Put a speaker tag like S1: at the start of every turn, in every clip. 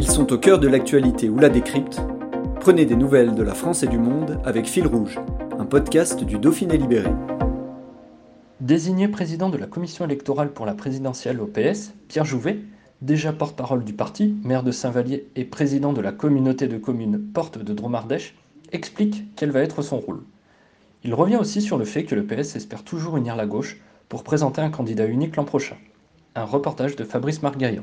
S1: Ils sont au cœur de l'actualité ou la décrypte. Prenez des nouvelles de la France et du monde avec Fil Rouge, un podcast du Dauphiné Libéré.
S2: Désigné président de la commission électorale pour la présidentielle au PS, Pierre Jouvet, déjà porte-parole du parti, maire de Saint-Vallier et président de la communauté de communes Porte de Dromardèche, explique quel va être son rôle. Il revient aussi sur le fait que le PS espère toujours unir la gauche pour présenter un candidat unique l'an prochain. Un reportage de Fabrice Margaillan.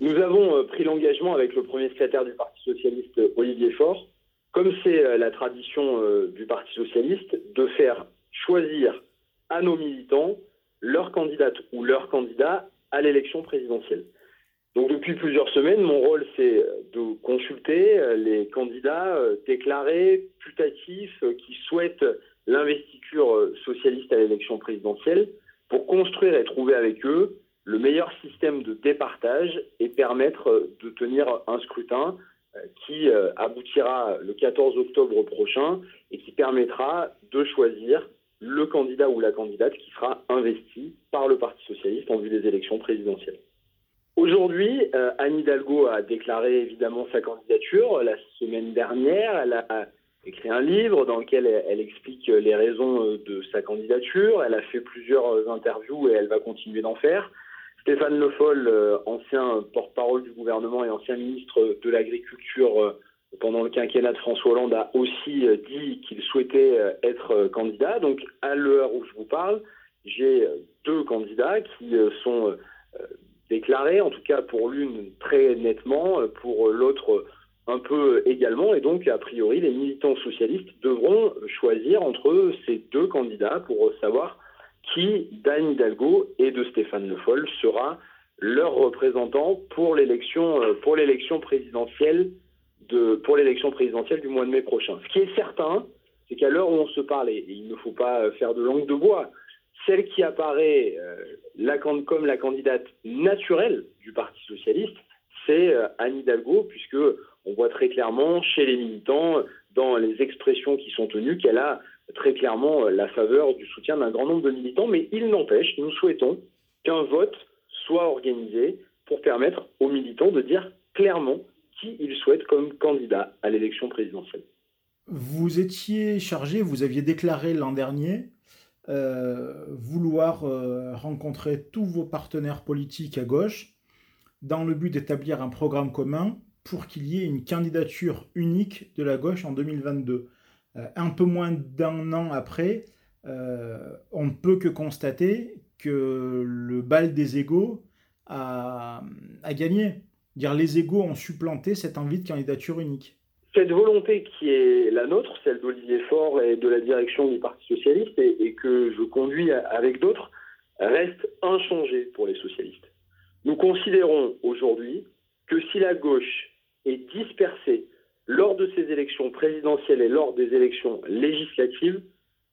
S3: Nous avons euh, pris l'engagement avec le premier secrétaire du Parti socialiste, Olivier Faure, comme c'est euh, la tradition euh, du Parti socialiste, de faire choisir à nos militants leur candidate ou leur candidat à l'élection présidentielle. Donc depuis plusieurs semaines, mon rôle c'est de consulter les candidats déclarés, putatifs, qui souhaitent l'investiture socialiste à l'élection présidentielle, pour construire et trouver avec eux le meilleur système de départage et permettre de tenir un scrutin euh, qui euh, aboutira le 14 octobre prochain et qui permettra de choisir le candidat ou la candidate qui sera investi par le Parti socialiste en vue des élections présidentielles. Aujourd'hui, euh, Anne Hidalgo a déclaré évidemment sa candidature. La semaine dernière, elle a écrit un livre dans lequel elle, explique les raisons de sa candidature. Elle a fait plusieurs interviews et elle va continuer d'en faire. Stéphane Le Foll, euh, ancien porte-parole du gouvernement et ancien ministre de l'Agriculture euh, pendant le quinquennat de François Hollande, a aussi euh, dit qu'il souhaitait être candidat. Donc, à l'heure où je vous parle, j'ai deux candidats qui sont déclarés, en tout cas pour l'une très nettement, pour l'autre un peu également. Et donc, a priori, les militants socialistes devront choisir entre ces deux candidats pour savoir qui, d'Anne Hidalgo et de Stéphane Le Foll, sera leur représentant pour l'élection euh, pour l'élection présidentielle de pour l'élection présidentielle du mois de mai prochain. Ce qui est certain, c'est qu'à l'heure où on se parle, et il ne faut pas faire de langue de bois, celle qui apparaît euh, la, comme la candidate naturelle du Parti socialiste, c'est euh, Anne Hidalgo, puisque on voit très clairement chez les militants, dans les expressions qui sont tenues, qu'elle a très clairement euh, la faveur du soutien d'un grand nombre de militants, mais il n'empêche, nous souhaitons qu'un vote soit organisé pour permettre aux militants de dire clairement qui ils souhaitent comme candidat à l'élection présidentielle.
S4: Vous étiez chargé, vous aviez déclaré l'an dernier euh, vouloir euh, rencontrer tous vos partenaires politiques à gauche dans le but d'établir un programme commun pour qu'il y ait une candidature unique de la gauche en 2022. Euh, un peu moins d'un an après, euh, on ne peut que constater que le bal des égaux a, gagné. Dire les égaux ont supplanté cette envie de candidature unique.
S3: Cette volonté qui est la nôtre, celle d'Olivier Faure et de la direction du Parti socialiste, et, que je conduis avec d'autres, reste inchangée pour les socialistes. Nous considérons aujourd'hui que si la gauche est dispersée lors de ces élections présidentielles et lors des élections législatives,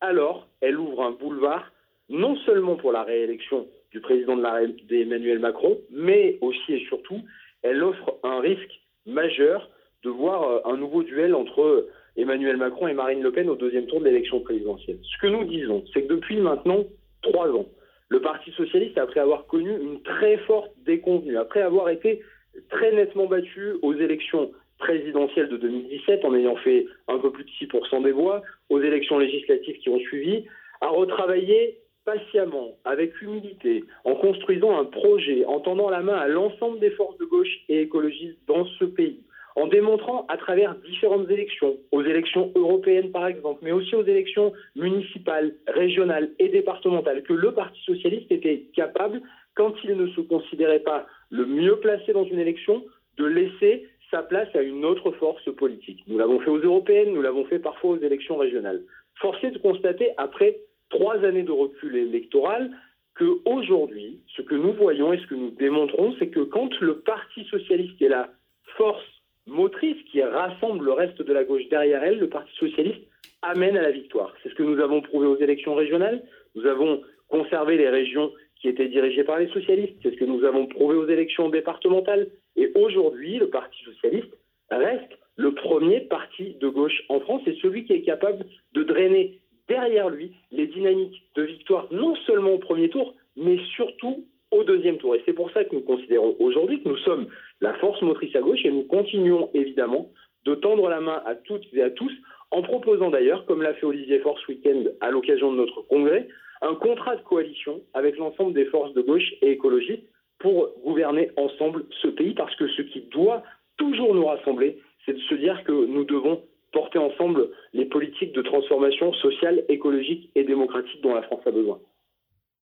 S3: alors elle ouvre un boulevard non seulement pour la réélection du président de d'Emmanuel Macron, mais aussi et surtout, elle offre un risque majeur de voir euh, un nouveau duel entre Emmanuel Macron et Marine Le Pen au deuxième tour de l'élection présidentielle. Ce que nous disons, c'est que depuis maintenant trois ans, le Parti socialiste, après avoir connu une très forte déconvenue, après avoir été très nettement battu aux élections présidentielle de 2017 en ayant fait un peu plus de 6% des voix, aux élections législatives qui ont suivi, a retravaillé patiemment, avec humilité, en construisant un projet, en tendant la main à l'ensemble des forces de gauche et écologistes dans ce pays, en démontrant à travers différentes élections, aux élections européennes par exemple, mais aussi aux élections municipales, régionales et départementales, que le Parti socialiste était capable, quand il ne se considérait pas le mieux placé dans une élection, de laisser sa place à une autre force politique. Nous l'avons fait aux européennes, nous l'avons fait parfois aux élections régionales. Force est de constater, après trois années de recul électoral, qu'aujourd'hui, ce que nous voyons et ce que nous démontrons, c'est que quand le Parti socialiste est la force motrice qui rassemble le reste de la gauche derrière elle, le Parti socialiste amène à la victoire. C'est ce que nous avons prouvé aux élections régionales. Nous avons conservé les régions qui étaient dirigées par les socialistes. C'est ce que nous avons prouvé aux élections départementales. Et aujourd'hui, le Parti socialiste reste le premier parti de gauche en France et celui qui est capable de drainer derrière lui les dynamiques de victoire, non seulement au premier tour, mais surtout au deuxième tour. Et c'est pour ça que nous considérons aujourd'hui que nous sommes la force motrice à gauche et nous continuons évidemment de tendre la main à toutes et à tous en proposant d'ailleurs, comme l'a fait Olivier Faure ce week-end à l'occasion de notre congrès, un contrat de coalition avec l'ensemble des forces de gauche et écologistes pour gouverner ensemble ce pays parce que ce qui doit toujours nous rassembler, c'est de se dire que nous devons porter ensemble les politiques de transformation sociale, écologique et démocratique dont la France a besoin.